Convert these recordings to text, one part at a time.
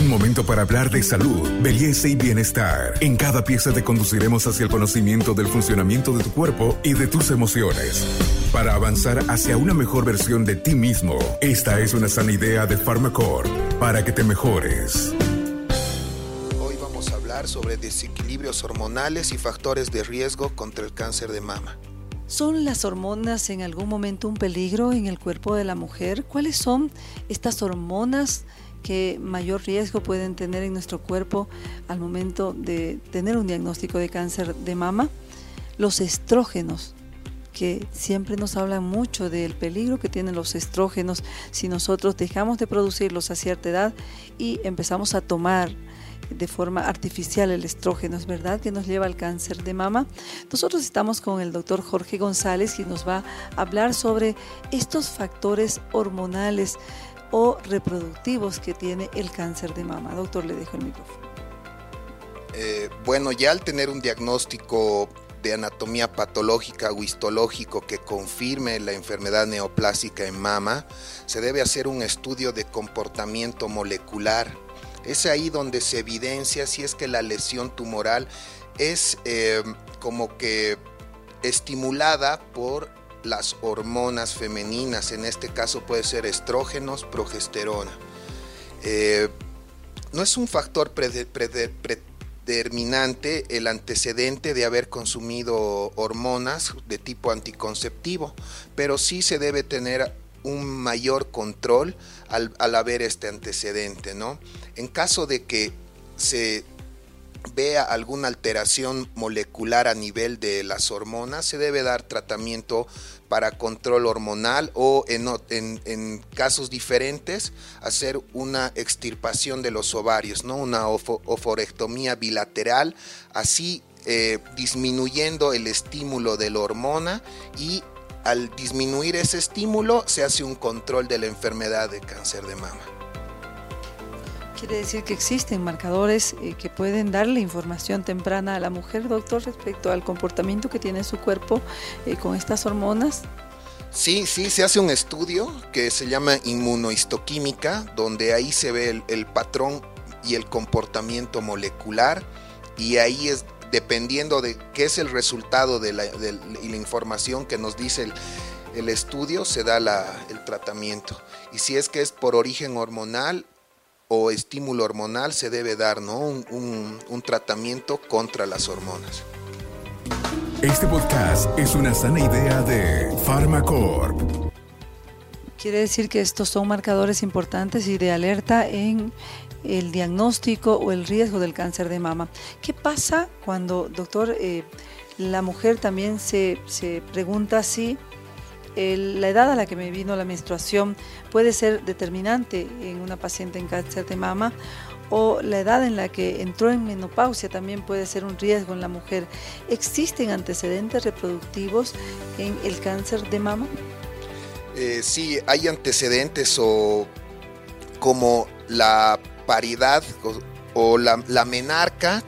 Un momento para hablar de salud, belleza y bienestar. En cada pieza te conduciremos hacia el conocimiento del funcionamiento de tu cuerpo y de tus emociones. Para avanzar hacia una mejor versión de ti mismo, esta es una sana idea de Pharmacorp para que te mejores. Hoy vamos a hablar sobre desequilibrios hormonales y factores de riesgo contra el cáncer de mama. ¿Son las hormonas en algún momento un peligro en el cuerpo de la mujer? ¿Cuáles son estas hormonas que mayor riesgo pueden tener en nuestro cuerpo al momento de tener un diagnóstico de cáncer de mama? Los estrógenos, que siempre nos hablan mucho del peligro que tienen los estrógenos si nosotros dejamos de producirlos a cierta edad y empezamos a tomar de forma artificial el estrógeno, es verdad que nos lleva al cáncer de mama. Nosotros estamos con el doctor Jorge González y nos va a hablar sobre estos factores hormonales o reproductivos que tiene el cáncer de mama. Doctor, le dejo el micrófono. Eh, bueno, ya al tener un diagnóstico de anatomía patológica o histológico que confirme la enfermedad neoplásica en mama, se debe hacer un estudio de comportamiento molecular es ahí donde se evidencia si es que la lesión tumoral es eh, como que estimulada por las hormonas femeninas, en este caso puede ser estrógenos, progesterona. Eh, no es un factor predeterminante el antecedente de haber consumido hormonas de tipo anticonceptivo, pero sí se debe tener un mayor control al, haber este antecedente, ¿no? En caso de que se vea alguna alteración molecular a nivel de las hormonas, se debe dar tratamiento para control hormonal o en, casos diferentes hacer una extirpación de los ovarios, ¿no? una oforectomía bilateral, así eh, disminuyendo el estímulo de la hormona y al disminuir ese estímulo se hace un control de la enfermedad de cáncer de mama. Quiere decir que existen marcadores eh, que pueden darle información temprana a la mujer, doctor, respecto al comportamiento que tiene su cuerpo eh, con estas hormonas. Sí, sí, se hace un estudio que se llama inmunohistoquímica, donde ahí se ve el, patrón y el comportamiento molecular y ahí es dependiendo de qué es el resultado de la, y la información que nos dice el, estudio, se da el tratamiento. Y si es que es por origen hormonal o estímulo hormonal, se debe dar ¿no? un, un tratamiento contra las hormonas. Este podcast es una sana idea de Pharmacorp. Quiere decir que estos son marcadores importantes y de alerta en el diagnóstico o el riesgo del cáncer de mama. ¿Qué pasa cuando, doctor, eh, la mujer también se, se pregunta si la edad a la que me vino la menstruación puede ser determinante en una paciente en cáncer de mama? o la edad en la que entró en menopausia también puede ser un riesgo en la mujer. ¿Existen antecedentes reproductivos en el cáncer de mama? Eh, sí, hay antecedentes o como la paridad o, la, menarca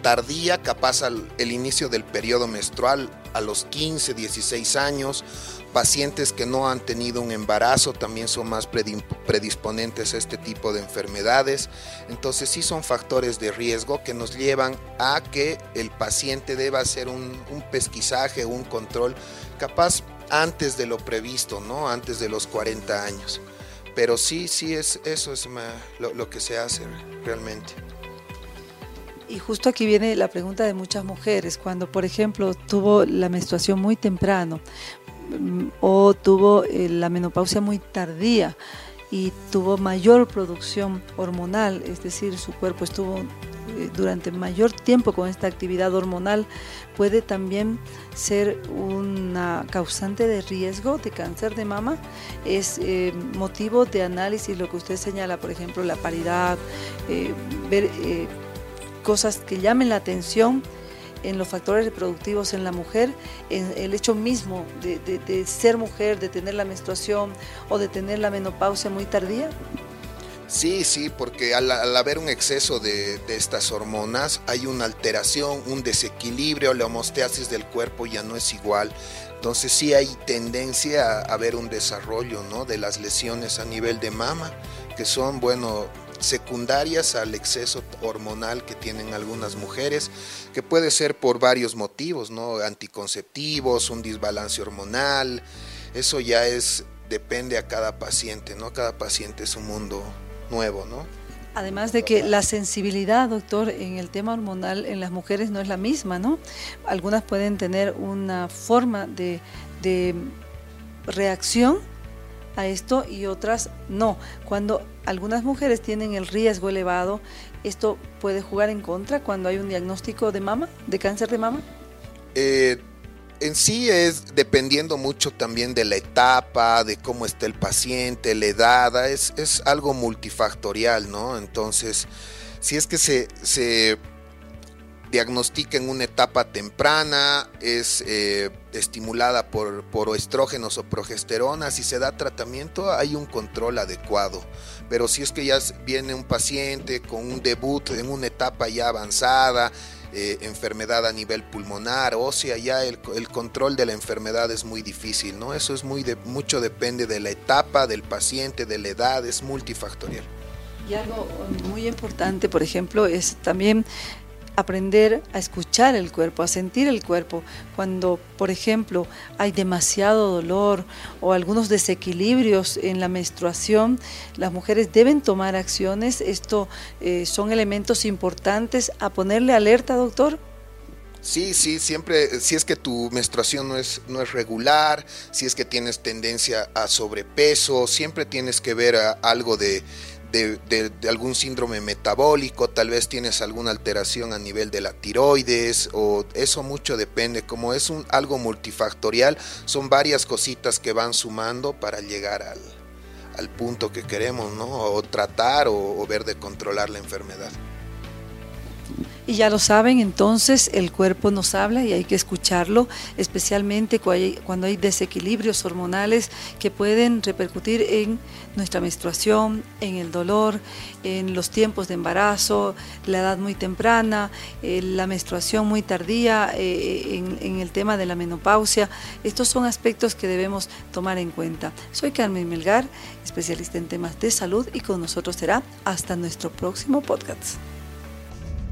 tardía, capaz al el inicio del periodo menstrual a los 15, 16 años. Pacientes que no han tenido un embarazo también son más predisponentes a este tipo de enfermedades. Entonces sí son factores de riesgo que nos llevan a que el paciente deba hacer un, pesquisaje, un control capaz antes de lo previsto, ¿no? Antes de los 40 años. Pero sí, sí, es, eso es lo, que se hace realmente. Y justo aquí viene la pregunta de muchas mujeres, cuando por ejemplo tuvo la menstruación muy temprano mm, o tuvo eh, la menopausia muy tardía y tuvo mayor producción hormonal, es decir, su cuerpo estuvo eh, durante mayor tiempo con esta actividad hormonal, puede también ser una causante de riesgo de cáncer de mama. Es eh, motivo de análisis lo que usted señala, por ejemplo, la paridad, eh, ver cosas que llamen la atención en los factores reproductivos en la mujer, en el hecho mismo de, de ser mujer, de tener la menstruación o de tener la menopausia muy tardía? Sí, sí, porque al, haber un exceso de, estas hormonas hay una alteración, un desequilibrio, la homostasis del cuerpo ya no es igual. Entonces sí hay tendencia a haber un desarrollo ¿no? de las lesiones a nivel de mama, que son, bueno, secundarias al exceso hormonal que tienen algunas mujeres, que puede ser por varios motivos, ¿no? Anticonceptivos, un desbalance hormonal, eso ya es depende a cada paciente, ¿no? Cada paciente es un mundo nuevo, ¿no? Además de que la sensibilidad, doctor, en el tema hormonal en las mujeres no es la misma, ¿no? Algunas pueden tener una forma de, de reacción a esto y otras no. Cuando algunas mujeres tienen el riesgo elevado, ¿esto puede jugar en contra cuando hay un diagnóstico de mama, de cáncer de mama? Eh, en sí es dependiendo mucho también de la etapa, de cómo está el paciente, la edad, es, es algo multifactorial, ¿no? Entonces, si es que se, se diagnostica en una etapa temprana, es eh, estimulada por, por estrógenos o progesterona, si se da tratamiento hay un control adecuado, pero si es que ya viene un paciente con un debut en una etapa ya avanzada, eh, enfermedad a nivel pulmonar, ósea, ya el, control de la enfermedad es muy difícil, ¿no? Eso es muy de, mucho depende de la etapa, del paciente, de la edad, es multifactorial. Y algo muy importante, por ejemplo, es también aprender a escuchar el cuerpo, a sentir el cuerpo. Cuando, por ejemplo, hay demasiado dolor o algunos desequilibrios en la menstruación, las mujeres deben tomar acciones. Esto eh, son elementos importantes a ponerle alerta, doctor. Sí, sí, siempre, si es que tu menstruación no es, no es regular, si es que tienes tendencia a sobrepeso, siempre tienes que ver algo de, de, algún síndrome metabólico, tal vez tienes alguna alteración a nivel de la tiroides o eso mucho depende, como es un, algo multifactorial, son varias cositas que van sumando para llegar al, punto que queremos, ¿no? O tratar o ver de controlar la enfermedad. Y ya lo saben, entonces el cuerpo nos habla y hay que escucharlo, especialmente cuando hay desequilibrios hormonales que pueden repercutir en nuestra menstruación, en el dolor, en los tiempos de embarazo, la edad muy temprana, eh, la menstruación muy tardía, eh, en, en el tema de la menopausia. Estos son aspectos que debemos tomar en cuenta. Soy Carmen Melgar, especialista en temas de salud y con nosotros será hasta nuestro próximo podcast.